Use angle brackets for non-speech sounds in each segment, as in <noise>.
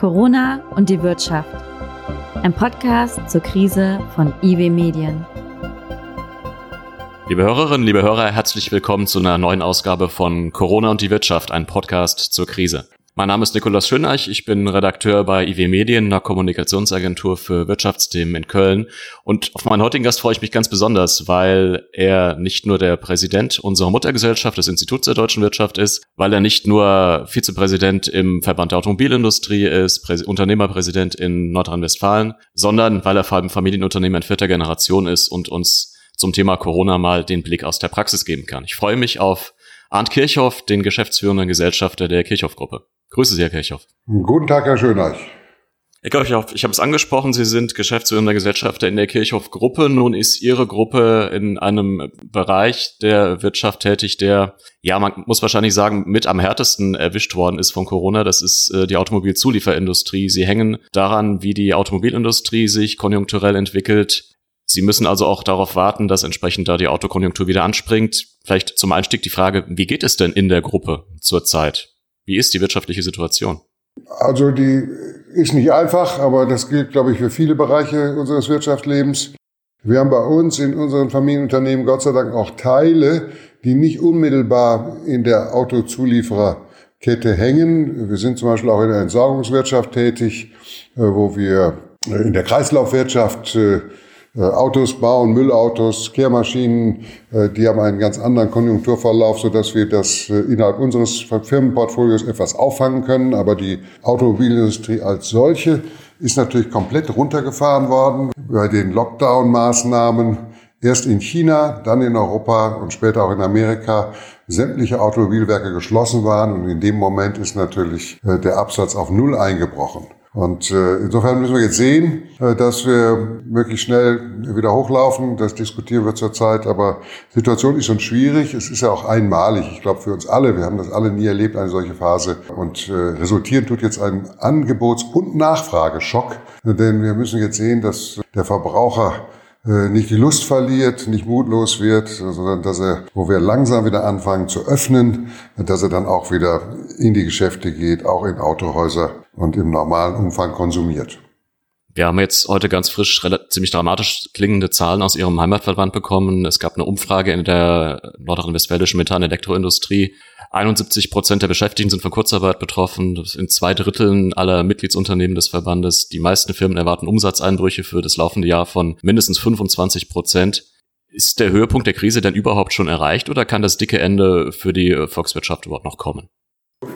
Corona und die Wirtschaft. Ein Podcast zur Krise von IW Medien. Liebe Hörerinnen, liebe Hörer, herzlich willkommen zu einer neuen Ausgabe von Corona und die Wirtschaft, ein Podcast zur Krise. Mein Name ist Nikolaus Schöneich, ich bin Redakteur bei IW Medien, einer Kommunikationsagentur für Wirtschaftsthemen in Köln. Und auf meinen heutigen Gast freue ich mich ganz besonders, weil er nicht nur der Präsident unserer Muttergesellschaft des Instituts der deutschen Wirtschaft ist, weil er nicht nur Vizepräsident im Verband der Automobilindustrie ist, Prä Unternehmerpräsident in Nordrhein-Westfalen, sondern weil er vor allem Familienunternehmer in vierter Generation ist und uns zum Thema Corona mal den Blick aus der Praxis geben kann. Ich freue mich auf Arndt Kirchhoff, den geschäftsführenden Gesellschafter der Kirchhoff-Gruppe. Grüße Sie, Herr Kirchhoff. Guten Tag, Herr Schöneich. Herr Kirchhoff, ich habe es angesprochen, Sie sind geschäftsführender Gesellschafter in der Kirchhoff-Gruppe. Nun ist Ihre Gruppe in einem Bereich der Wirtschaft tätig, der, ja, man muss wahrscheinlich sagen, mit am härtesten erwischt worden ist von Corona. Das ist äh, die Automobilzulieferindustrie. Sie hängen daran, wie die Automobilindustrie sich konjunkturell entwickelt. Sie müssen also auch darauf warten, dass entsprechend da die Autokonjunktur wieder anspringt. Vielleicht zum Einstieg die Frage, wie geht es denn in der Gruppe zurzeit? Wie ist die wirtschaftliche Situation? Also die ist nicht einfach, aber das gilt, glaube ich, für viele Bereiche unseres Wirtschaftslebens. Wir haben bei uns in unseren Familienunternehmen Gott sei Dank auch Teile, die nicht unmittelbar in der Autozuliefererkette hängen. Wir sind zum Beispiel auch in der Entsorgungswirtschaft tätig, äh, wo wir in der Kreislaufwirtschaft äh, Autos bauen, Müllautos, Kehrmaschinen, äh, die haben einen ganz anderen Konjunkturverlauf, so dass wir das äh, innerhalb unseres Firmenportfolios etwas auffangen können. Aber die Automobilindustrie als solche ist natürlich komplett runtergefahren worden bei den Lockdown-Maßnahmen. Erst in China, dann in Europa und später auch in Amerika sämtliche Automobilwerke geschlossen waren. Und in dem Moment ist natürlich der Absatz auf Null eingebrochen. Und äh, insofern müssen wir jetzt sehen, äh, dass wir möglichst schnell wieder hochlaufen. Das diskutieren wir zurzeit. Aber die Situation ist schon schwierig. Es ist ja auch einmalig. Ich glaube für uns alle. Wir haben das alle nie erlebt, eine solche Phase. Und äh, resultieren tut jetzt ein Angebots- und Nachfrageschock. Denn wir müssen jetzt sehen, dass der Verbraucher nicht die Lust verliert, nicht mutlos wird, sondern dass er, wo wir langsam wieder anfangen zu öffnen, dass er dann auch wieder in die Geschäfte geht, auch in Autohäuser und im normalen Umfang konsumiert. Wir haben jetzt heute ganz frisch ziemlich dramatisch klingende Zahlen aus Ihrem Heimatverband bekommen. Es gab eine Umfrage in der nordrhein-westfälischen Methan-Elektroindustrie. 71 Prozent der Beschäftigten sind von Kurzarbeit betroffen. Sind zwei Dritteln aller Mitgliedsunternehmen des Verbandes. Die meisten Firmen erwarten Umsatzeinbrüche für das laufende Jahr von mindestens 25 Prozent. Ist der Höhepunkt der Krise denn überhaupt schon erreicht oder kann das dicke Ende für die Volkswirtschaft überhaupt noch kommen?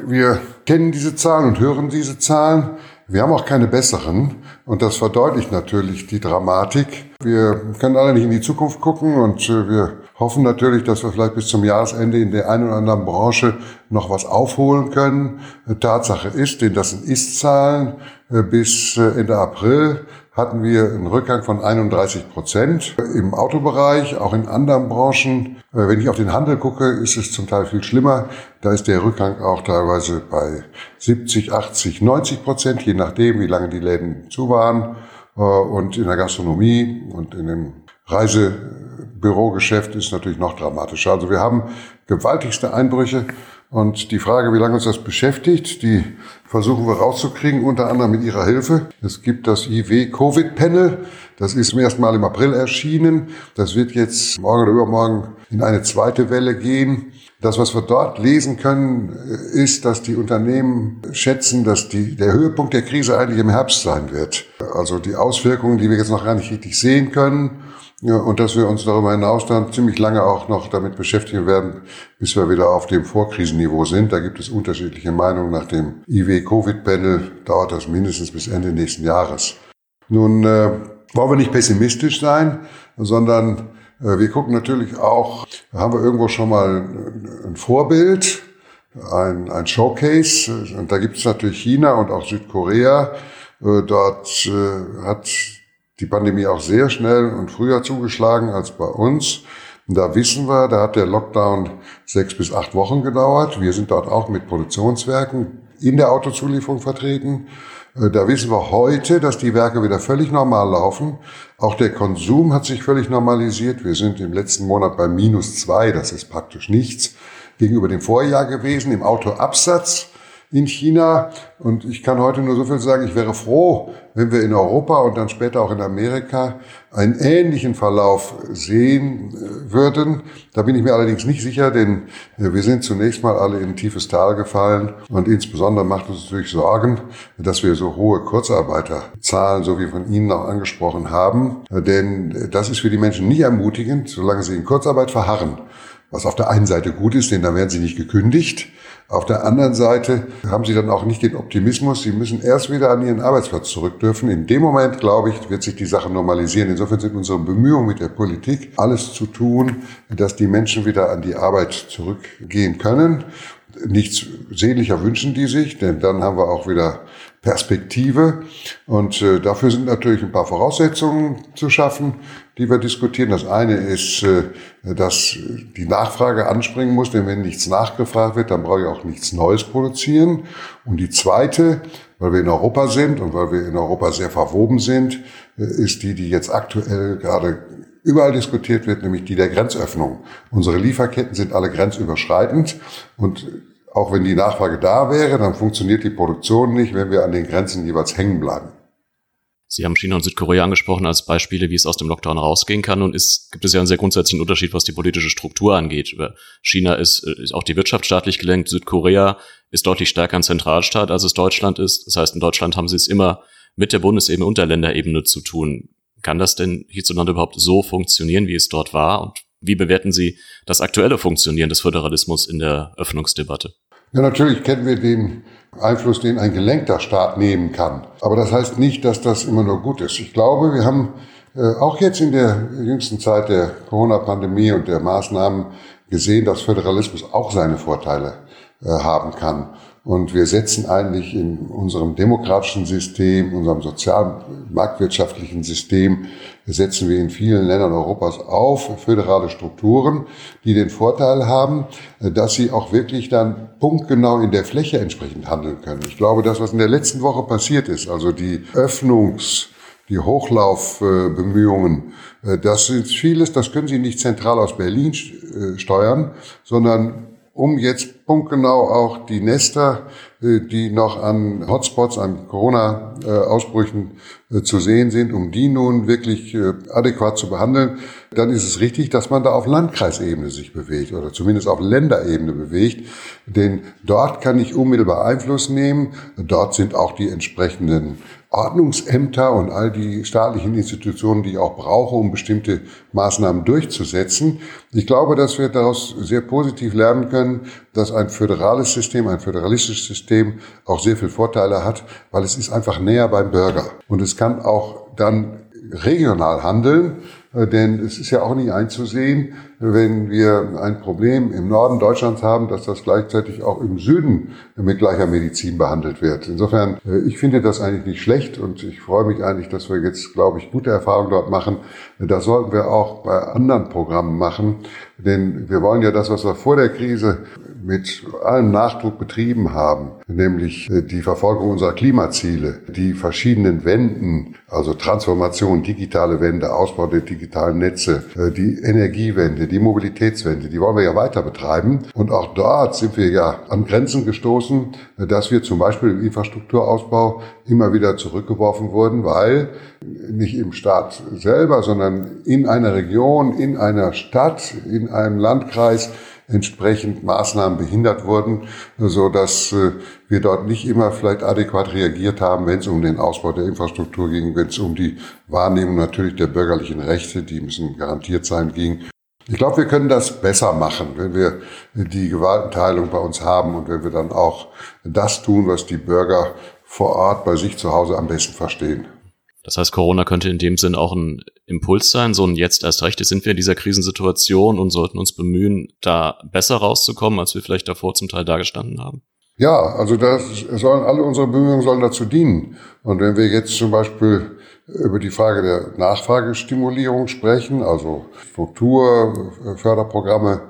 Wir kennen diese Zahlen und hören diese Zahlen. Wir haben auch keine besseren und das verdeutlicht natürlich die Dramatik. Wir können alle nicht in die Zukunft gucken und äh, wir hoffen natürlich, dass wir vielleicht bis zum Jahresende in der einen oder anderen Branche noch was aufholen können. Tatsache ist, denn das sind Ist-Zahlen, äh, bis äh, Ende April hatten wir einen Rückgang von 31 Prozent im Autobereich, auch in anderen Branchen. Äh, wenn ich auf den Handel gucke, ist es zum Teil viel schlimmer. Da ist der Rückgang auch teilweise bei 70, 80, 90 Prozent, je nachdem, wie lange die Läden zu waren. Und in der Gastronomie und in dem Reisebürogeschäft ist natürlich noch dramatischer. Also wir haben gewaltigste Einbrüche und die Frage, wie lange uns das beschäftigt, die versuchen wir rauszukriegen, unter anderem mit Ihrer Hilfe. Es gibt das IW-Covid-Panel. Das ist zum ersten Mal im April erschienen. Das wird jetzt morgen oder übermorgen in eine zweite Welle gehen. Das, was wir dort lesen können, ist, dass die Unternehmen schätzen, dass die, der Höhepunkt der Krise eigentlich im Herbst sein wird. Also die Auswirkungen, die wir jetzt noch gar nicht richtig sehen können, ja, und dass wir uns darüber hinaus dann ziemlich lange auch noch damit beschäftigen werden, bis wir wieder auf dem Vorkrisenniveau sind. Da gibt es unterschiedliche Meinungen. Nach dem IW-Covid-Panel dauert das mindestens bis Ende nächsten Jahres. Nun äh, wollen wir nicht pessimistisch sein, sondern äh, wir gucken natürlich auch, haben wir irgendwo schon mal ein Vorbild, ein, ein Showcase. Und da gibt es natürlich China und auch Südkorea. Äh, dort äh, hat die Pandemie auch sehr schnell und früher zugeschlagen als bei uns. Und da wissen wir, da hat der Lockdown sechs bis acht Wochen gedauert. Wir sind dort auch mit Produktionswerken in der Autozulieferung vertreten. Äh, da wissen wir heute, dass die Werke wieder völlig normal laufen. Auch der Konsum hat sich völlig normalisiert. Wir sind im letzten Monat bei minus zwei. Das ist praktisch nichts gegenüber dem Vorjahr gewesen. Im Autoabsatz in China. Und ich kann heute nur so viel sagen, ich wäre froh, wenn wir in Europa und dann später auch in Amerika einen ähnlichen Verlauf sehen äh, würden. Da bin ich mir allerdings nicht sicher, denn äh, wir sind zunächst mal alle in ein tiefes Tal gefallen. Und insbesondere macht uns natürlich Sorgen, dass wir so hohe Kurzarbeiterzahlen, so wie von Ihnen auch angesprochen haben. Denn das ist für die Menschen nicht ermutigend, solange sie in Kurzarbeit verharren. Was auf der einen Seite gut ist, denn dann werden sie nicht gekündigt. Auf der anderen Seite haben sie dann auch nicht den Optimismus. Sie müssen erst wieder an ihren Arbeitsplatz zurück dürfen. In dem Moment, glaube ich, wird sich die Sache normalisieren. Insofern sind unsere Bemühungen mit der Politik, alles zu tun, dass die Menschen wieder an die Arbeit zurückgehen können. Nichts sehnlicher wünschen die sich, denn dann haben wir auch wieder Perspektive. Und äh, dafür sind natürlich ein paar Voraussetzungen zu schaffen, die wir diskutieren. Das eine ist, äh, dass die Nachfrage anspringen muss, denn wenn nichts nachgefragt wird, dann brauche ich auch nichts Neues produzieren. Und die zweite, weil wir in Europa sind und weil wir in Europa sehr verwoben sind, äh, ist die, die jetzt aktuell gerade überall diskutiert wird, nämlich die der Grenzöffnung. Unsere Lieferketten sind alle grenzüberschreitend und auch wenn die Nachfrage da wäre, dann funktioniert die Produktion nicht, wenn wir an den Grenzen jeweils hängen bleiben. Sie haben China und Südkorea angesprochen als Beispiele, wie es aus dem Lockdown rausgehen kann. Und es gibt es ja einen sehr grundsätzlichen Unterschied, was die politische Struktur angeht. China ist, ist auch die Wirtschaft staatlich gelenkt. Südkorea ist deutlich stärker ein Zentralstaat, als es Deutschland ist. Das heißt, in Deutschland haben sie es immer mit der Bundesebene und der Länderebene zu tun. Kann das denn hierzulande überhaupt so funktionieren, wie es dort war? Und wie bewerten Sie das aktuelle Funktionieren des Föderalismus in der Öffnungsdebatte? Ja, natürlich kennen wir den Einfluss, den ein gelenkter Staat nehmen kann. Aber das heißt nicht, dass das immer nur gut ist. Ich glaube, wir haben äh, auch jetzt in der jüngsten Zeit der Corona-Pandemie und der Maßnahmen gesehen, dass Föderalismus auch seine Vorteile äh, haben kann. Und wir setzen eigentlich in unserem demokratischen System, unserem sozial-marktwirtschaftlichen System, setzen wir in vielen Ländern Europas auf föderale Strukturen, die den Vorteil haben, dass sie auch wirklich dann punktgenau in der Fläche entsprechend handeln können. Ich glaube, das, was in der letzten Woche passiert ist, also die Öffnungs- die Hochlaufbemühungen, das ist vieles, das können Sie nicht zentral aus Berlin äh, steuern, sondern um jetzt punktgenau auch die Nester, äh, die noch an Hotspots, an Corona-Ausbrüchen äh, zu sehen sind, um die nun wirklich äh, adäquat zu behandeln, dann ist es richtig, dass man da auf Landkreisebene sich bewegt oder zumindest auf Länderebene bewegt. Denn dort kann ich unmittelbar Einfluss nehmen. Dort sind auch die entsprechenden Ordnungsämter und all die staatlichen Institutionen, die ich auch brauche, um bestimmte Maßnahmen durchzusetzen. Ich glaube, dass wir daraus sehr positiv lernen können, dass ein föderales System, ein föderalistisches System auch sehr viele Vorteile hat, weil es ist einfach näher beim Bürger. Und es kann auch dann regional handeln, denn es ist ja auch nicht einzusehen, wenn wir ein Problem im Norden Deutschlands haben, dass das gleichzeitig auch im Süden mit gleicher Medizin behandelt wird. Insofern, äh, ich finde das eigentlich nicht schlecht und ich freue mich eigentlich, dass wir jetzt, glaube ich, gute Erfahrungen dort machen. Das sollten wir auch bei anderen Programmen machen, denn wir wollen ja das, was wir vor der Krise mit allem Nachdruck betrieben haben, nämlich äh, die Verfolgung unserer Klimaziele, die verschiedenen Wenden, also Transformation, digitale Wende, Ausbau der digitalen Netze, äh, die Energiewende, die Mobilitätswende, die wollen wir ja weiter betreiben. Und auch dort sind wir ja an Grenzen gestoßen, dass wir zum Beispiel im Infrastrukturausbau immer wieder zurückgeworfen wurden, weil nicht im Staat selber, sondern in einer Region, in einer Stadt, in einem Landkreis entsprechend Maßnahmen behindert wurden, so dass äh, wir dort nicht immer vielleicht adäquat reagiert haben, wenn es um den Ausbau der Infrastruktur ging, wenn es um die Wahrnehmung natürlich der bürgerlichen Rechte, die müssen garantiert sein, ging. Ich glaube, wir können das besser machen, wenn wir die Gewaltenteilung bei uns haben und wenn wir dann auch das tun, was die Bürger vor Ort bei sich zu Hause am besten verstehen. Das heißt, Corona könnte in dem Sinn auch ein Impuls sein, so ein jetzt erst recht sind wir in dieser Krisensituation und sollten uns bemühen, da besser rauszukommen, als wir vielleicht davor zum Teil dagestanden haben. Ja, also das sollen alle unsere Bemühungen sollen dazu dienen. Und wenn wir jetzt zum Beispiel über die Frage der Nachfragestimulierung sprechen, also Strukturförderprogramme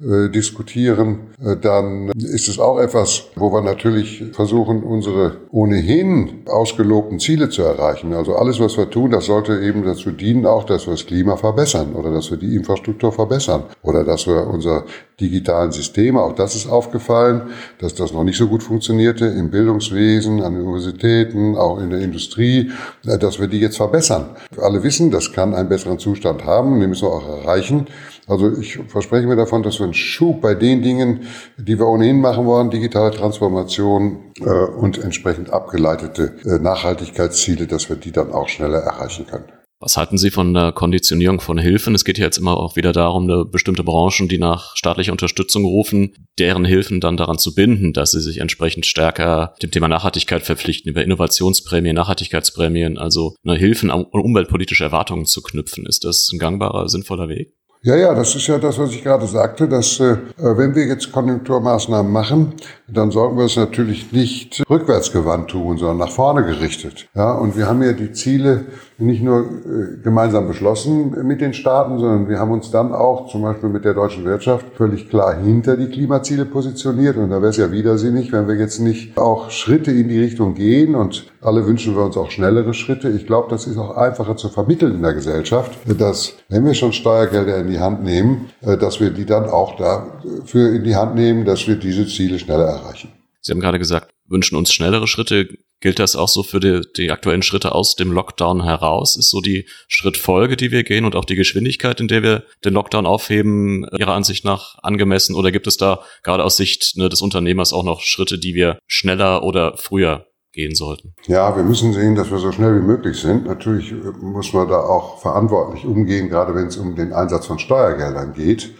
äh, diskutieren, äh, dann ist es auch etwas, wo wir natürlich versuchen, unsere ohnehin ausgelobten Ziele zu erreichen. Also alles, was wir tun, das sollte eben dazu dienen, auch, dass wir das Klima verbessern oder dass wir die Infrastruktur verbessern oder dass wir unser digitalen Systeme, auch das ist aufgefallen, dass das noch nicht so gut funktionierte im Bildungswesen, an Universitäten, auch in der Industrie, äh, dass wir die jetzt verbessern. Alle wissen, das kann einen besseren Zustand haben, den müssen wir auch erreichen. Also ich verspreche mir davon, dass wir einen Schub bei den Dingen, die wir ohnehin machen wollen, digitale Transformation äh, und entsprechend abgeleitete äh, Nachhaltigkeitsziele, dass wir die dann auch schneller erreichen können. Was halten Sie von der Konditionierung von Hilfen? Es geht ja jetzt immer auch wieder darum, bestimmte Branchen, die nach staatlicher Unterstützung rufen, deren Hilfen dann daran zu binden, dass sie sich entsprechend stärker dem Thema Nachhaltigkeit verpflichten, über Innovationsprämien, Nachhaltigkeitsprämien, also eine Hilfen an umweltpolitische Erwartungen zu knüpfen. Ist das ein gangbarer, sinnvoller Weg? Ja, ja, das ist ja das, was ich gerade sagte, dass äh, wenn wir jetzt Konjunkturmaßnahmen machen, dann sollten wir es natürlich nicht rückwärtsgewandt tun, sondern nach vorne gerichtet. Ja, und wir haben ja die Ziele nicht nur äh, gemeinsam beschlossen mit den Staaten, sondern wir haben uns dann auch zum Beispiel mit der deutschen Wirtschaft völlig klar hinter die Klimaziele positioniert. Und da wäre es ja widersinnig, wenn wir jetzt nicht auch Schritte in die Richtung gehen. Und alle wünschen wir uns auch schnellere Schritte. Ich glaube, das ist auch einfacher zu vermitteln in der Gesellschaft, dass wenn wir schon Steuergelder in die Hand nehmen, äh, dass wir die dann auch dafür in die Hand nehmen, dass wir diese Ziele schneller erreichen. Sie haben gerade gesagt, wünschen uns schnellere Schritte. Gilt das auch so für die, die aktuellen Schritte aus dem Lockdown heraus? Ist so die Schrittfolge, die wir gehen und auch die Geschwindigkeit, in der wir den Lockdown aufheben, Ihrer Ansicht nach angemessen? Oder gibt es da gerade aus Sicht ne, des Unternehmers auch noch Schritte, die wir schneller oder früher gehen sollten? Ja, wir müssen sehen, dass wir so schnell wie möglich sind. Natürlich muss man da auch verantwortlich umgehen, gerade wenn es um den Einsatz von Steuergeldern geht.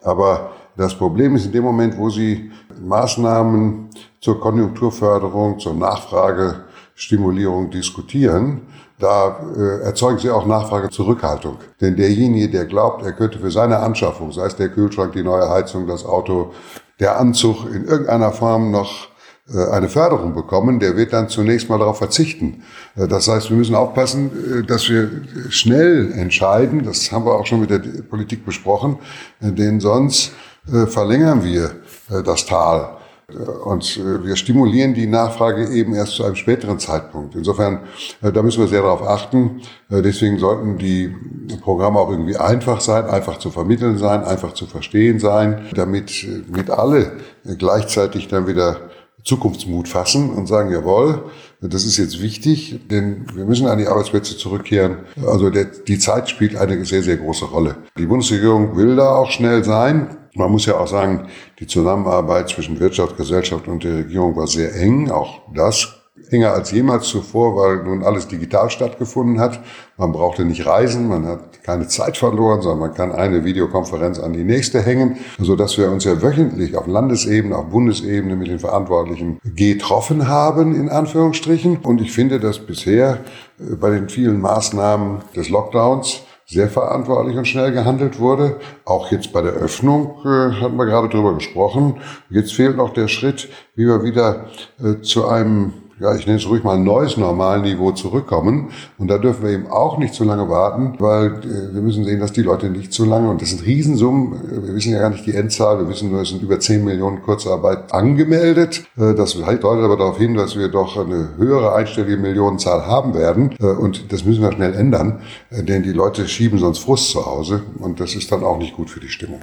Aber das Problem ist in dem Moment, wo Sie Maßnahmen zur Konjunkturförderung, zur Nachfragestimulierung diskutieren, da äh, erzeugen sie auch Nachfragezurückhaltung. Denn derjenige, der glaubt, er könnte für seine Anschaffung, sei es der Kühlschrank, die neue Heizung, das Auto, der Anzug in irgendeiner Form noch äh, eine Förderung bekommen, der wird dann zunächst mal darauf verzichten. Äh, das heißt, wir müssen aufpassen, äh, dass wir schnell entscheiden. Das haben wir auch schon mit der Politik besprochen, denn sonst verlängern wir das Tal. Und äh, wir stimulieren die Nachfrage eben erst zu einem späteren Zeitpunkt. Insofern, äh, da müssen wir sehr darauf achten. Äh, deswegen sollten die Programme auch irgendwie einfach sein, einfach zu vermitteln sein, einfach zu verstehen sein, damit mit alle gleichzeitig dann wieder Zukunftsmut fassen und sagen, jawohl, das ist jetzt wichtig, denn wir müssen an die Arbeitsplätze zurückkehren. Also der, die Zeit spielt eine sehr, sehr große Rolle. Die Bundesregierung will da auch schnell sein. Man muss ja auch sagen, die Zusammenarbeit zwischen Wirtschaft, Gesellschaft und der Regierung war sehr eng. Auch das enger als jemals zuvor, weil nun alles digital stattgefunden hat. Man brauchte nicht reisen, man hat keine Zeit verloren, sondern man kann eine Videokonferenz an die nächste hängen, so dass wir uns ja wöchentlich auf Landesebene, auf Bundesebene mit den Verantwortlichen getroffen haben, in Anführungsstrichen. Und ich finde, dass bisher äh, bei den vielen Maßnahmen des Lockdowns sehr verantwortlich und schnell gehandelt wurde. Auch jetzt bei der Öffnung äh, hatten wir gerade drüber gesprochen. Jetzt fehlt noch der Schritt, wie wir wieder äh, zu einem ja, ich nenne es ruhig mal ein neues Normalniveau zurückkommen. Und da dürfen wir eben auch nicht zu lange warten, weil äh, wir müssen sehen, dass die Leute nicht zu lange, und das sind Riesensummen, wir wissen ja gar nicht die Endzahl, wir wissen nur, es sind über 10 Millionen Kurzarbeit angemeldet. Äh, das deutet aber darauf hin, dass wir doch eine höhere einstellige Millionenzahl haben werden. Äh, und das müssen wir schnell ändern, denn die Leute schieben sonst Frust zu Hause und das ist dann auch nicht gut für die Stimmung.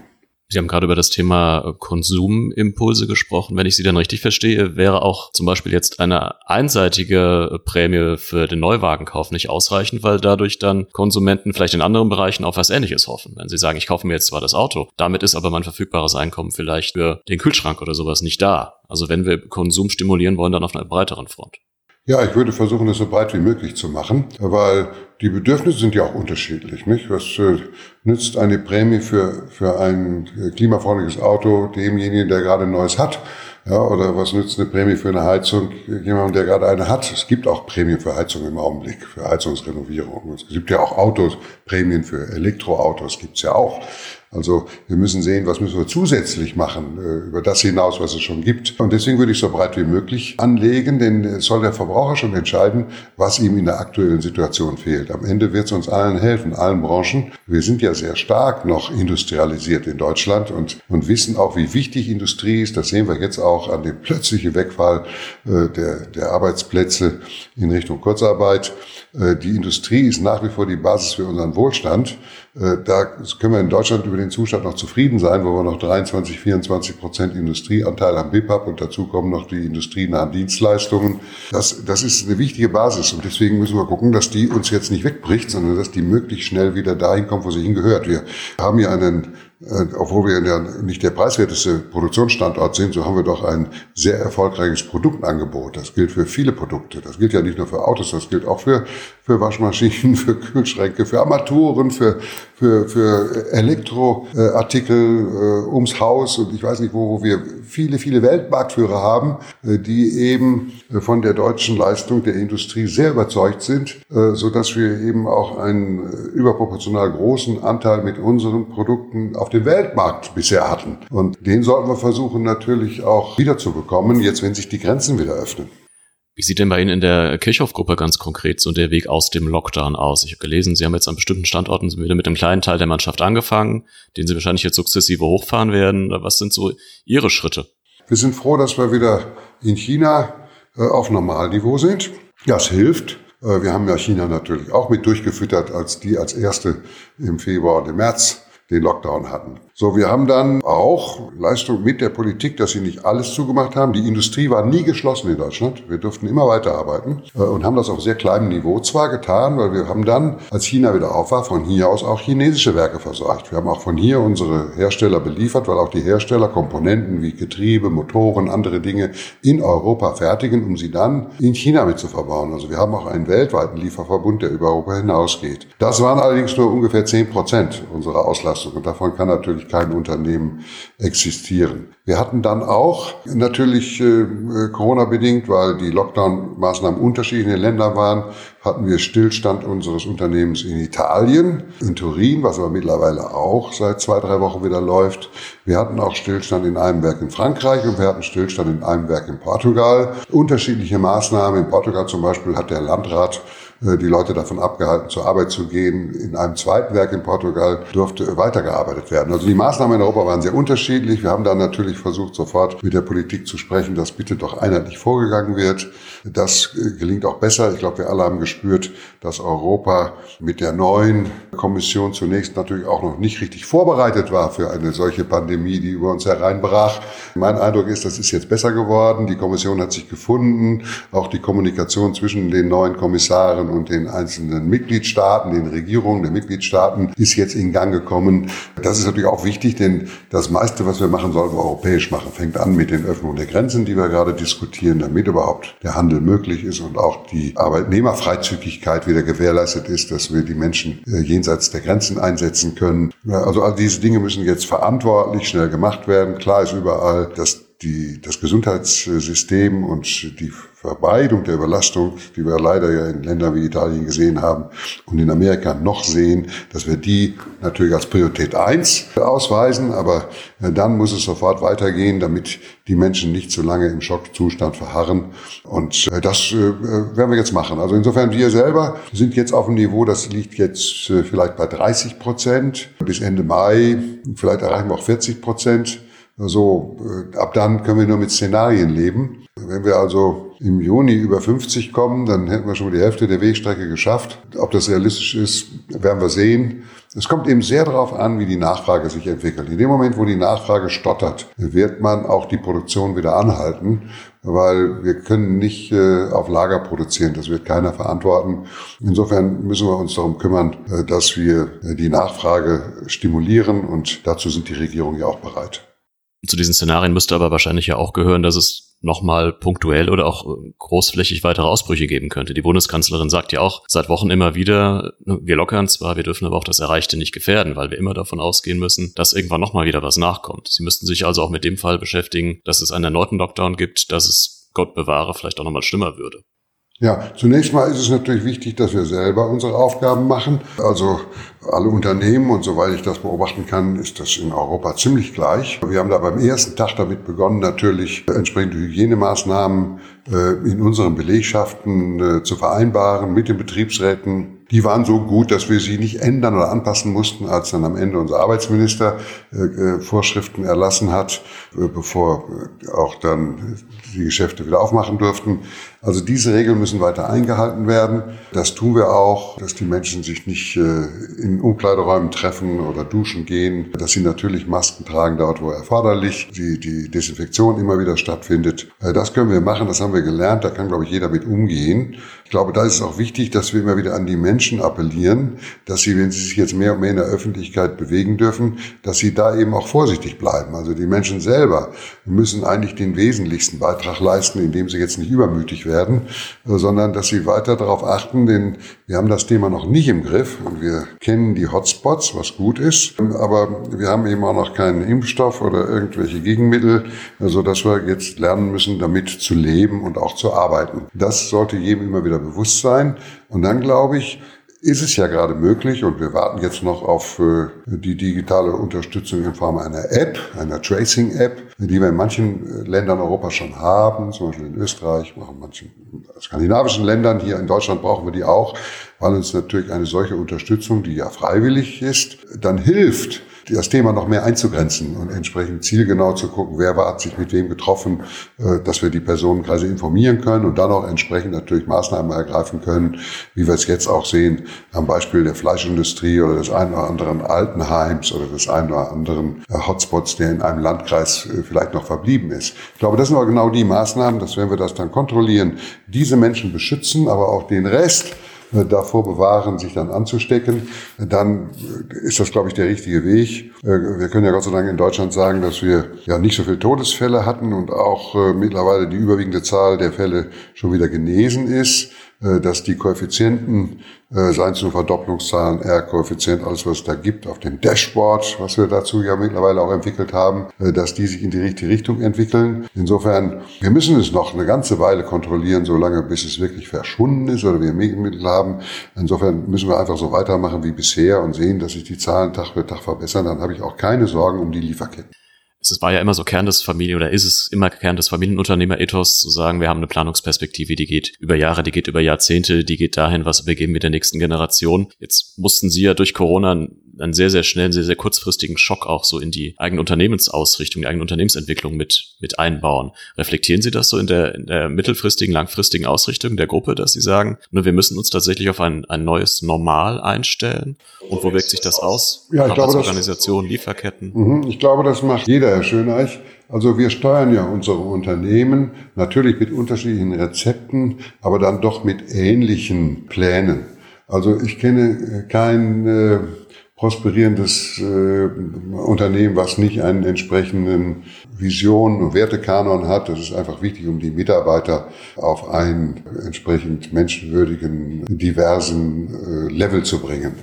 Sie haben gerade über das Thema äh, Konsumimpulse gesprochen. Wenn ich Sie dann richtig verstehe, wäre auch zum Beispiel jetzt eine einseitige Prämie für den Neuwagenkauf nicht ausreichend, weil dadurch dann Konsumenten vielleicht in anderen Bereichen auf was Ähnliches hoffen. Wenn sie sagen, ich kaufe mir jetzt zwar das Auto, damit ist aber mein verfügbares Einkommen vielleicht für den Kühlschrank oder sowas nicht da. Also wenn wir Konsum stimulieren wollen, dann auf einer breiteren Front. Ja, ich würde versuchen, das so breit wie möglich zu machen, weil die Bedürfnisse sind ja auch unterschiedlich. Nicht? Was äh, nützt eine Prämie für, für ein äh, klimafreundliches Auto demjenigen, der gerade ein neues hat? Ja, oder was nützt eine Prämie für eine Heizung jemandem, der gerade eine hat? Es gibt auch Prämien für Heizung im Augenblick, für Heizungsrenovierung. Es gibt ja auch Autos, Prämien für Elektroautos gibt's ja auch. Also wir müssen sehen, was müssen wir zusätzlich machen äh, über das hinaus, was es schon gibt. Und deswegen würde ich so breit wie möglich anlegen, denn es soll der Verbraucher schon entscheiden, was ihm in der aktuellen Situation fehlt. Am Ende wird es uns allen helfen, allen Branchen. Wir sind ja sehr stark noch industrialisiert in Deutschland und, und wissen auch, wie wichtig Industrie ist. Das sehen wir jetzt auch an dem plötzlichen Wegfall äh, der, der Arbeitsplätze in Richtung Kurzarbeit. Äh, die Industrie ist nach wie vor die Basis für unseren Wohlstand. Äh, da können wir in Deutschland über den Zustand noch zufrieden sein, wo wir noch 23, 24 Prozent Industrieanteil am BIP haben und dazu kommen noch die industrienahen Dienstleistungen. Das, das ist eine wichtige Basis und deswegen müssen wir gucken, dass die uns jetzt nicht wegbricht, sondern dass die möglichst schnell wieder dahin kommt, wo sie hingehört. Wir haben hier einen obwohl wir ja nicht der preiswerteste Produktionsstandort sind, so haben wir doch ein sehr erfolgreiches Produktangebot. Das gilt für viele Produkte. Das gilt ja nicht nur für Autos, das gilt auch für, für Waschmaschinen, <laughs> für Kühlschränke, für Armaturen, für, für, für Elektroartikel äh, ums Haus und ich weiß nicht, wo, wo wir viele, viele Weltmarktführer haben, äh, die eben äh, von der deutschen Leistung der Industrie sehr überzeugt sind, äh, so dass wir eben auch einen äh, überproportional großen Anteil mit unseren Produkten auf dem Weltmarkt bisher hatten. Und den sollten wir versuchen natürlich auch wiederzubekommen, jetzt wenn sich die Grenzen wieder öffnen. Wie sieht denn bei Ihnen in der Kirchhoff-Gruppe ganz konkret so der Weg aus dem Lockdown aus? Ich habe gelesen, Sie haben jetzt an bestimmten Standorten wieder mit einem kleinen Teil der Mannschaft angefangen, den Sie wahrscheinlich jetzt sukzessive hochfahren werden. Was sind so Ihre Schritte? Wir sind froh, dass wir wieder in China äh, auf Normalniveau sind. Das hilft. Äh, wir haben ja China natürlich auch mit durchgefüttert, als die als erste im Februar und im März den Lockdown hatten. So, wir haben dann auch Leistung mit der Politik, dass sie nicht alles zugemacht haben. Die Industrie war nie geschlossen in Deutschland. Wir durften immer weiterarbeiten äh, und haben das auf sehr kleinem Niveau zwar getan, weil wir haben dann, als China wieder auf war, von hier aus auch chinesische Werke versorgt. Wir haben auch von hier unsere Hersteller beliefert, weil auch die Hersteller Komponenten wie Getriebe, Motoren, andere Dinge in Europa fertigen, um sie dann in China mit zu verbauen. Also wir haben auch einen weltweiten Lieferverbund, der über Europa hinausgeht. Das waren allerdings nur ungefähr zehn Prozent unserer Auslastung. Auslastung. Und davon kann natürlich kein Unternehmen existieren. Wir hatten dann auch natürlich äh, Corona-bedingt, weil die Lockdown-Maßnahmen unterschiedlich in den Ländern waren, hatten wir Stillstand unseres Unternehmens in Italien, in Turin, was aber mittlerweile auch seit zwei, drei Wochen wieder läuft. Wir hatten auch Stillstand in einem Werk in Frankreich und wir hatten Stillstand in einem Werk in Portugal. Unterschiedliche Maßnahmen. In Portugal zum Beispiel hat der Landrat die Leute davon abgehalten, zur Arbeit zu gehen. In einem zweiten Werk in Portugal durfte weitergearbeitet werden. Also die Maßnahmen in Europa waren sehr unterschiedlich. Wir haben dann natürlich versucht, sofort mit der Politik zu sprechen, dass bitte doch einheitlich vorgegangen wird. Das äh, gelingt auch besser. Ich glaube, wir alle haben gespürt, dass Europa mit der neuen Kommission zunächst natürlich auch noch nicht richtig vorbereitet war für eine solche Pandemie, die über uns hereinbrach. Mein Eindruck ist, das ist jetzt besser geworden. Die Kommission hat sich gefunden. Auch die Kommunikation zwischen den neuen Kommissaren und den einzelnen Mitgliedstaaten, den Regierungen der Mitgliedstaaten ist jetzt in Gang gekommen. Das ist natürlich auch wichtig, denn das meiste, was wir machen, sollten wir europäisch machen. Fängt an mit den Öffnungen der Grenzen, die wir gerade diskutieren, damit überhaupt der Handel möglich ist und auch die Arbeitnehmerfreizügigkeit wieder gewährleistet ist, dass wir die Menschen äh, jenseits der Grenzen einsetzen können. Also all diese Dinge müssen jetzt verantwortlich schnell gemacht werden. Klar ist überall, dass die, das Gesundheitssystem und die Vermeidung der Überlastung, die wir leider ja in Ländern wie Italien gesehen haben und in Amerika noch sehen, dass wir die natürlich als Priorität eins ausweisen, aber äh, dann muss es sofort weitergehen, damit die Menschen nicht zu lange im Schockzustand verharren. Und äh, das äh, werden wir jetzt machen. Also insofern wir selber sind jetzt auf dem Niveau, das liegt jetzt vielleicht bei 30 Prozent. Bis Ende Mai, vielleicht erreichen wir auch 40 Prozent. So, ab dann können wir nur mit Szenarien leben. Wenn wir also im Juni über 50 kommen, dann hätten wir schon die Hälfte der Wegstrecke geschafft. Ob das realistisch ist, werden wir sehen. Es kommt eben sehr darauf an, wie die Nachfrage sich entwickelt. In dem Moment, wo die Nachfrage stottert, wird man auch die Produktion wieder anhalten, weil wir können nicht äh, auf Lager produzieren. Das wird keiner verantworten. Insofern müssen wir uns darum kümmern, äh, dass wir äh, die Nachfrage stimulieren und dazu sind die Regierungen ja auch bereit. Zu diesen Szenarien müsste aber wahrscheinlich ja auch gehören, dass es nochmal punktuell oder auch großflächig weitere Ausbrüche geben könnte. Die Bundeskanzlerin sagt ja auch seit Wochen immer wieder, wir lockern zwar, wir dürfen aber auch das Erreichte nicht gefährden, weil wir immer davon ausgehen müssen, dass irgendwann nochmal wieder was nachkommt. Sie müssten sich also auch mit dem Fall beschäftigen, dass es einen erneuten Lockdown gibt, dass es Gott bewahre vielleicht auch nochmal schlimmer würde. Ja, zunächst mal ist es natürlich wichtig, dass wir selber unsere Aufgaben machen. Also alle Unternehmen und soweit ich das beobachten kann, ist das in Europa ziemlich gleich. Wir haben da beim ersten Tag damit begonnen, natürlich entsprechende Hygienemaßnahmen äh, in unseren Belegschaften äh, zu vereinbaren mit den Betriebsräten, die waren so gut, dass wir sie nicht ändern oder anpassen mussten, als dann am Ende unser Arbeitsminister äh, Vorschriften erlassen hat, bevor auch dann die Geschäfte wieder aufmachen durften. Also diese Regeln müssen weiter eingehalten werden. Das tun wir auch, dass die Menschen sich nicht äh, in Umkleideräumen treffen oder duschen gehen, dass sie natürlich Masken tragen dort, wo erforderlich, die, die Desinfektion immer wieder stattfindet. Äh, das können wir machen, das haben wir gelernt, da kann, glaube ich, jeder mit umgehen. Ich glaube, da ist es auch wichtig, dass wir immer wieder an die Menschen appellieren, dass sie, wenn sie sich jetzt mehr und mehr in der Öffentlichkeit bewegen dürfen, dass sie da eben auch vorsichtig bleiben. Also die Menschen selber müssen eigentlich den wesentlichsten Beitrag leisten, indem sie jetzt nicht übermütig werden, sondern dass sie weiter darauf achten, denn wir haben das Thema noch nicht im Griff und wir kennen die Hotspots, was gut ist, aber wir haben eben auch noch keinen Impfstoff oder irgendwelche Gegenmittel, so dass wir jetzt lernen müssen, damit zu leben und auch zu arbeiten. Das sollte jedem immer wieder bewusst sein. Und dann glaube ich, ist es ja gerade möglich und wir warten jetzt noch auf äh, die digitale Unterstützung in Form einer App, einer Tracing-App, die wir in manchen äh, Ländern Europas schon haben, zum Beispiel in Österreich, in manchen skandinavischen Ländern. Hier in Deutschland brauchen wir die auch, weil uns natürlich eine solche Unterstützung, die ja freiwillig ist, dann hilft, das Thema noch mehr einzugrenzen und entsprechend zielgenau zu gucken, wer hat sich mit wem getroffen, äh, dass wir die Personenkreise informieren können und dann auch entsprechend natürlich Maßnahmen ergreifen können, wie wir es jetzt auch sehen am Beispiel der Fleischindustrie oder des einen oder anderen Altenheims oder des einen oder anderen äh, Hotspots, der in einem Landkreis äh, vielleicht noch verblieben ist. Ich glaube, das sind aber genau die Maßnahmen, dass wenn wir das dann kontrollieren, diese Menschen beschützen, aber auch den Rest davor bewahren, sich dann anzustecken, dann ist das, glaube ich, der richtige Weg. Äh, wir können ja Gott sei Dank in Deutschland sagen, dass wir ja nicht so viele Todesfälle hatten und auch äh, mittlerweile die überwiegende Zahl der Fälle schon wieder genesen ist. Äh, dass die Koeffizienten, äh, seien es nur Verdopplungszahlen, R-Koeffizient, alles was es da gibt, auf dem Dashboard, was wir dazu ja mittlerweile auch entwickelt haben, äh, dass die sich in die richtige Richtung entwickeln. Insofern, wir müssen es noch eine ganze Weile kontrollieren, solange bis es wirklich verschwunden ist oder wir Mittel haben. Insofern müssen wir einfach so weitermachen wie bisher und sehen, dass sich die Zahlen Tag für Tag verbessern. Dann habe ich auch keine Sorgen um die Lieferketten es war ja immer so Kern des Familien oder ist es immer Kern des Familienunternehmer-Ethos zu sagen, wir haben eine Planungsperspektive, die geht über Jahre, die geht über Jahrzehnte, die geht dahin, was wir geben mit der nächsten Generation. Jetzt mussten Sie ja durch Corona einen sehr, sehr schnellen, sehr, sehr kurzfristigen Schock auch so in die eigene Unternehmensausrichtung, die eigene Unternehmensentwicklung mit, mit einbauen. Reflektieren Sie das so in der, in der mittelfristigen, langfristigen Ausrichtung der Gruppe, dass Sie sagen, nur wir müssen uns tatsächlich auf ein, ein neues Normal einstellen? Und wo wirkt sich das aus? Ja, ich glaube, Organisation, Lieferketten? Mhm, ich glaube, das macht jeder, Herr Schöneich. Also wir steuern ja unsere Unternehmen natürlich mit unterschiedlichen Rezepten, aber dann doch mit ähnlichen Plänen. Also ich kenne kein äh, prosperierendes äh, Unternehmen, was nicht einen entsprechenden Vision und Wertekanon hat. Das ist einfach wichtig, um die Mitarbeiter auf einen entsprechend menschenwürdigen, diversen äh, Level zu bringen.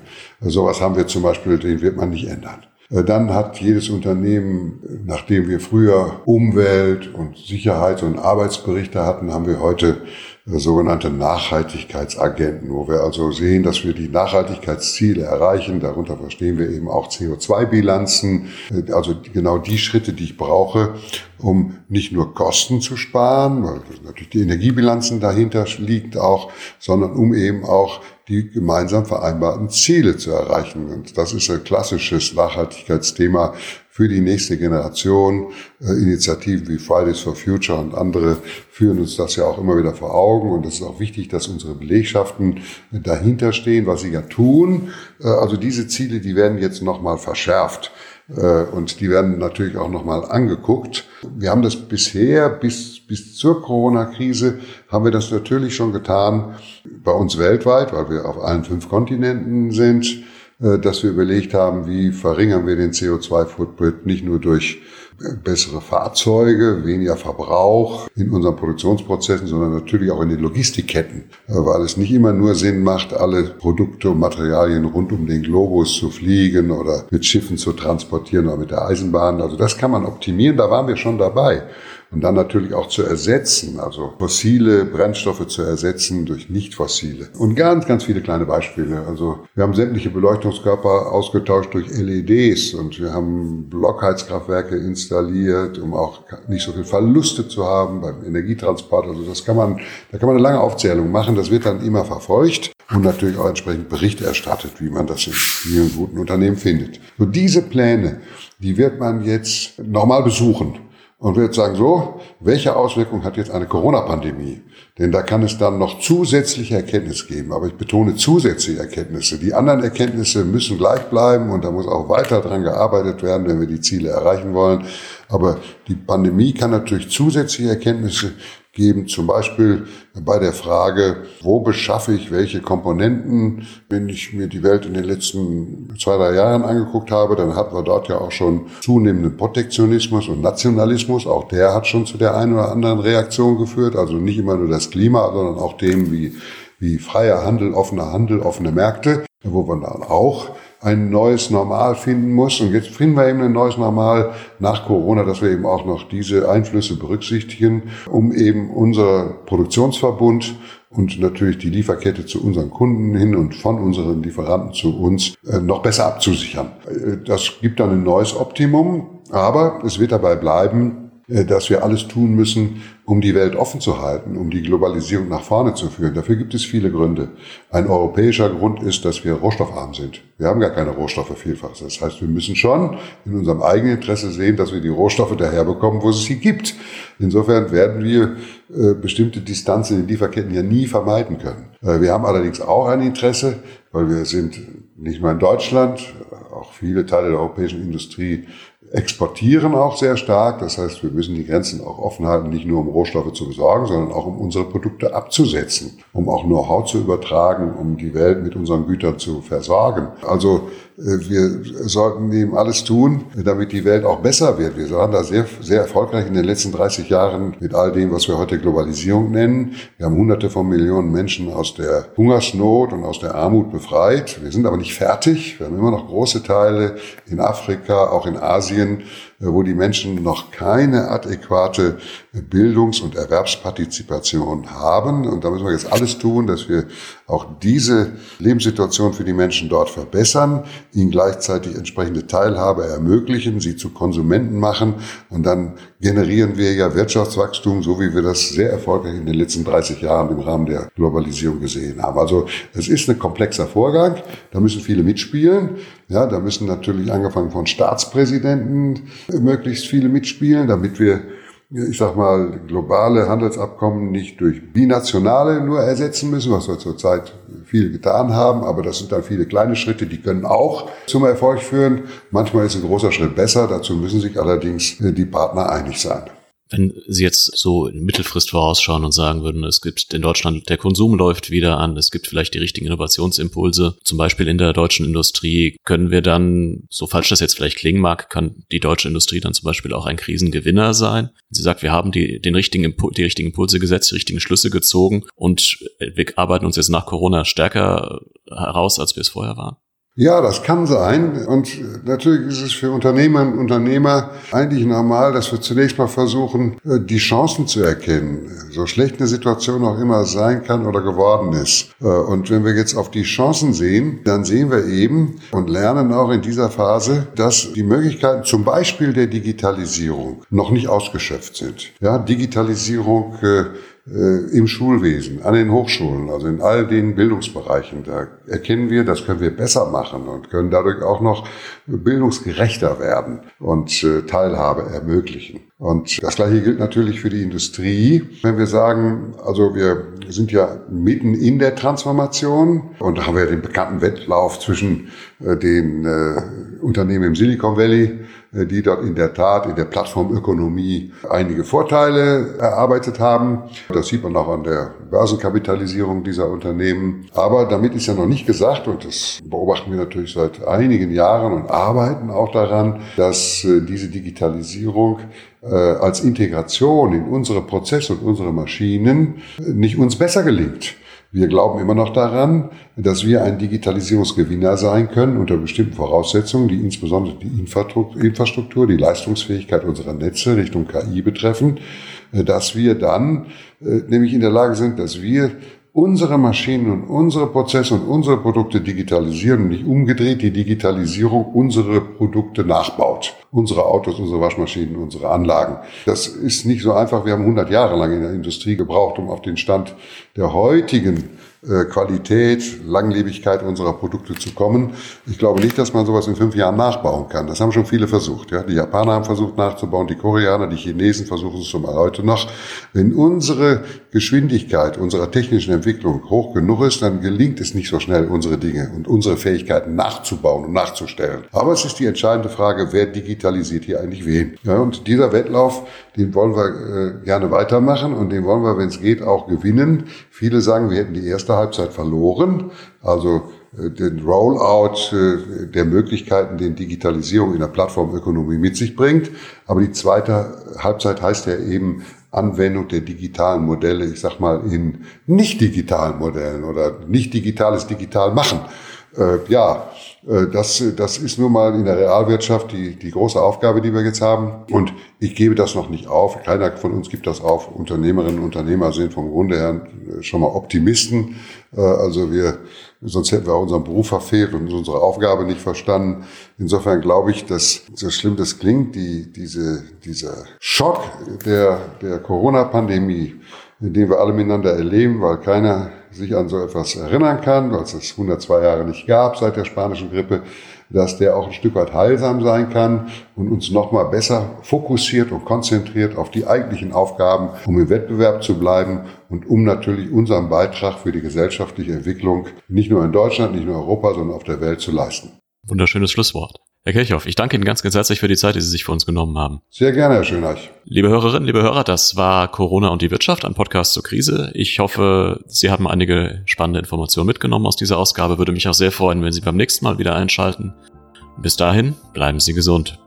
Sowas haben wir zum Beispiel, den wird man nicht ändern. Äh, dann hat jedes Unternehmen, nachdem wir früher Umwelt- und Sicherheits- und Arbeitsberichte hatten, haben wir heute sogenannte Nachhaltigkeitsagenten, wo wir also sehen, dass wir die Nachhaltigkeitsziele erreichen. Darunter verstehen wir eben auch CO2-Bilanzen, äh, also genau die Schritte, die ich brauche, um nicht nur Kosten zu sparen, weil natürlich die Energiebilanzen dahinter liegt auch, sondern um eben auch die gemeinsam vereinbarten Ziele zu erreichen. Und das ist ein klassisches Nachhaltigkeitsthema für die nächste Generation. Äh, Initiativen wie Fridays for Future und andere führen uns das ja auch immer wieder vor Augen. Und es ist auch wichtig, dass unsere Belegschaften dahinter stehen, was sie ja tun. Äh, also diese Ziele, die werden jetzt nochmal verschärft. Äh, und die werden natürlich auch nochmal angeguckt. Wir haben das bisher, bis, bis zur Corona-Krise, haben wir das natürlich schon getan, bei uns weltweit, weil wir auf allen fünf Kontinenten sind, äh, dass wir überlegt haben, wie verringern wir den CO2-Footprint nicht nur durch bessere Fahrzeuge, weniger Verbrauch in unseren Produktionsprozessen, sondern natürlich auch in den Logistikketten, äh, weil es nicht immer nur Sinn macht, alle Produkte und Materialien rund um den Globus zu fliegen oder mit Schiffen zu transportieren oder mit der Eisenbahn. Also das kann man optimieren, da waren wir schon dabei. Und dann natürlich auch zu ersetzen, also fossile Brennstoffe zu ersetzen durch nicht fossile. Und ganz, ganz viele kleine Beispiele. Also wir haben sämtliche Beleuchtungskörper ausgetauscht durch LEDs und wir haben Blockheizkraftwerke installiert, um auch nicht so viel Verluste zu haben beim Energietransport. Also das kann man, da kann man eine lange Aufzählung machen. Das wird dann immer verfolgt und natürlich auch entsprechend Bericht erstattet, wie man das in vielen guten Unternehmen findet. So diese Pläne, die wird man jetzt nochmal besuchen und wird sagen, so, welche Auswirkungen hat jetzt eine Corona-Pandemie? Denn da kann es dann noch zusätzliche Erkenntnisse geben. Aber ich betone zusätzliche Erkenntnisse. Die anderen Erkenntnisse müssen gleich bleiben und da muss auch weiter dran gearbeitet werden, wenn wir die Ziele erreichen wollen. Aber die Pandemie kann natürlich zusätzliche Erkenntnisse geben, zum Beispiel bei der Frage, wo beschaffe ich welche Komponenten. Wenn ich mir die Welt in den letzten zwei, drei Jahren angeguckt habe, dann hatten wir dort ja auch schon zunehmenden Protektionismus und Nationalismus. Auch der hat schon zu der einen oder anderen Reaktion geführt. Also nicht immer nur das Klima, sondern auch dem wie, wie freier Handel, offener Handel, offene Märkte, wo man dann auch ein neues Normal finden muss. Und jetzt finden wir eben ein neues Normal nach Corona, dass wir eben auch noch diese Einflüsse berücksichtigen, um eben unser Produktionsverbund und natürlich die Lieferkette zu unseren Kunden hin und von unseren Lieferanten zu uns äh, noch besser abzusichern. Äh, das gibt dann ein neues Optimum, aber es wird dabei bleiben, äh, dass wir alles tun müssen, um die Welt offen zu halten, um die Globalisierung nach vorne zu führen. Dafür gibt es viele Gründe. Ein europäischer Grund ist, dass wir rohstoffarm sind. Wir haben gar keine Rohstoffe vielfach. Das heißt, wir müssen schon in unserem eigenen Interesse sehen, dass wir die Rohstoffe daherbekommen, wo es sie gibt. Insofern werden wir äh, bestimmte Distanzen in den Lieferketten ja nie vermeiden können. Äh, wir haben allerdings auch ein Interesse, weil wir sind nicht nur in Deutschland, auch viele Teile der europäischen Industrie exportieren auch sehr stark. Das heißt, wir müssen die Grenzen auch offen halten, nicht nur um Rohstoffe zu besorgen, sondern auch um unsere Produkte abzusetzen, um auch Know-how zu übertragen, um die Welt mit unseren Gütern zu versorgen. Also wir sollten eben alles tun, damit die Welt auch besser wird. Wir waren da sehr, sehr erfolgreich in den letzten 30 Jahren mit all dem, was wir heute Globalisierung nennen. Wir haben hunderte von Millionen Menschen aus der Hungersnot und aus der Armut befreit. Wir sind aber nicht fertig. Wir haben immer noch große Teile in Afrika, auch in Asien, äh, wo die Menschen noch keine adäquate Bildungs- und Erwerbspartizipation haben. Und da müssen wir jetzt alles tun, dass wir auch diese Lebenssituation für die Menschen dort verbessern, ihnen gleichzeitig entsprechende Teilhabe ermöglichen, sie zu Konsumenten machen. Und dann generieren wir ja Wirtschaftswachstum, so wie wir das sehr erfolgreich in den letzten 30 Jahren im Rahmen der Globalisierung gesehen haben. Also es ist ein komplexer Vorgang. Da müssen viele mitspielen. Ja, da müssen natürlich angefangen von Staatspräsidenten möglichst viele mitspielen, damit wir ich sag mal, globale Handelsabkommen nicht durch binationale nur ersetzen müssen, was wir zurzeit viel getan haben. Aber das sind dann viele kleine Schritte, die können auch zum Erfolg führen. Manchmal ist ein großer Schritt besser. Dazu müssen sich allerdings die Partner einig sein. Wenn Sie jetzt so Mittelfrist vorausschauen und sagen würden, es gibt in Deutschland, der Konsum läuft wieder an, es gibt vielleicht die richtigen Innovationsimpulse, zum Beispiel in der deutschen Industrie, können wir dann, so falsch das jetzt vielleicht klingen mag, kann die deutsche Industrie dann zum Beispiel auch ein Krisengewinner sein? Sie sagt, wir haben die, den richtigen Impul die richtigen Impulse gesetzt, die richtigen Schlüsse gezogen und wir arbeiten uns jetzt nach Corona stärker heraus, als wir es vorher waren? Ja, das kann sein. Und natürlich ist es für Unternehmerinnen und Unternehmer eigentlich normal, dass wir zunächst mal versuchen, äh, die Chancen zu erkennen. So schlecht eine Situation auch immer sein kann oder geworden ist. Äh, und wenn wir jetzt auf die Chancen sehen, dann sehen wir eben und lernen auch in dieser Phase, dass die Möglichkeiten zum Beispiel der Digitalisierung noch nicht ausgeschöpft sind. Ja, Digitalisierung äh, im Schulwesen, an den Hochschulen, also in all den Bildungsbereichen. Da erkennen wir, das können wir besser machen und können dadurch auch noch bildungsgerechter werden und äh, Teilhabe ermöglichen. Und das Gleiche gilt natürlich für die Industrie. Wenn wir sagen, also wir sind ja mitten in der Transformation und da haben wir den bekannten Wettlauf zwischen äh, den äh, Unternehmen im Silicon Valley, äh, die dort in der Tat in der Plattformökonomie einige Vorteile erarbeitet haben. Das sieht man auch an der Börsenkapitalisierung dieser Unternehmen. Aber damit ist ja noch nicht gesagt, und das beobachten wir natürlich seit einigen Jahren und arbeiten auch daran, dass diese Digitalisierung als Integration in unsere Prozesse und unsere Maschinen nicht uns besser gelingt. Wir glauben immer noch daran, dass wir ein Digitalisierungsgewinner sein können unter bestimmten Voraussetzungen, die insbesondere die Infrastruktur, die Leistungsfähigkeit unserer Netze Richtung KI betreffen, äh, dass wir dann äh, nämlich in der Lage sind, dass wir unsere Maschinen und unsere Prozesse und unsere Produkte digitalisieren und nicht umgedreht die Digitalisierung unsere Produkte nachbaut. Unsere Autos, unsere Waschmaschinen, unsere Anlagen. Das ist nicht so einfach. Wir haben 100 Jahre lang in der Industrie gebraucht, um auf den Stand der heutigen äh, Qualität, Langlebigkeit unserer Produkte zu kommen. Ich glaube nicht, dass man sowas in fünf Jahren nachbauen kann. Das haben schon viele versucht. Ja? Die Japaner haben versucht nachzubauen, die Koreaner, die Chinesen versuchen es schon mal heute noch. Wenn unsere Geschwindigkeit unserer technischen Entwicklung hoch genug ist, dann gelingt es nicht so schnell, unsere Dinge und unsere Fähigkeiten nachzubauen und nachzustellen. Aber es ist die entscheidende Frage, wer digitalisiert hier eigentlich wen? Ja, und dieser Wettlauf, den wollen wir äh, gerne weitermachen und den wollen wir, wenn es geht, auch gewinnen. Viele sagen, wir hätten die erste Halbzeit verloren. Also äh, den Rollout äh, der Möglichkeiten, den Digitalisierung in der Plattformökonomie mit sich bringt. Aber die zweite Halbzeit heißt ja eben Anwendung der digitalen Modelle, ich sag mal in nicht digitalen Modellen oder nicht digitales digital machen. Äh, ja, das, das ist nun mal in der Realwirtschaft die, die große Aufgabe, die wir jetzt haben. Und ich gebe das noch nicht auf. Keiner von uns gibt das auf. Unternehmerinnen und Unternehmer sind vom Grunde her schon mal Optimisten. Äh, also wir, sonst hätten wir unseren Beruf verfehlt und unsere Aufgabe nicht verstanden. Insofern glaube ich, dass so schlimm das klingt, die, diese, dieser Schock der, der Corona-Pandemie, den wir alle miteinander erleben, weil keiner sich an so etwas erinnern kann, weil es es 102 Jahre nicht gab seit der spanischen Grippe, dass der auch ein Stück weit heilsam sein kann und uns nochmal besser fokussiert und konzentriert auf die eigentlichen Aufgaben, um im Wettbewerb zu bleiben und um natürlich unseren Beitrag für die gesellschaftliche Entwicklung nicht nur in Deutschland, nicht nur in Europa, sondern auf der Welt zu leisten. Wunderschönes Schlusswort. Herr Kirchhoff, ich danke Ihnen ganz, ganz herzlich für die Zeit, die Sie sich für uns genommen haben. Sehr gerne, Herr Schöneich. Liebe Hörerinnen, liebe Hörer, das war Corona und die Wirtschaft, ein Podcast zur Krise. Ich hoffe, Sie haben einige spannende Informationen mitgenommen aus dieser Ausgabe. Würde mich auch sehr freuen, wenn Sie beim nächsten Mal wieder einschalten. Bis dahin, bleiben Sie gesund.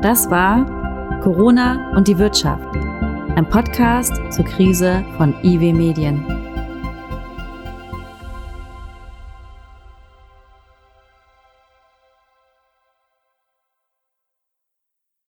Das war Corona und die Wirtschaft, ein Podcast zur Krise von IW Medien.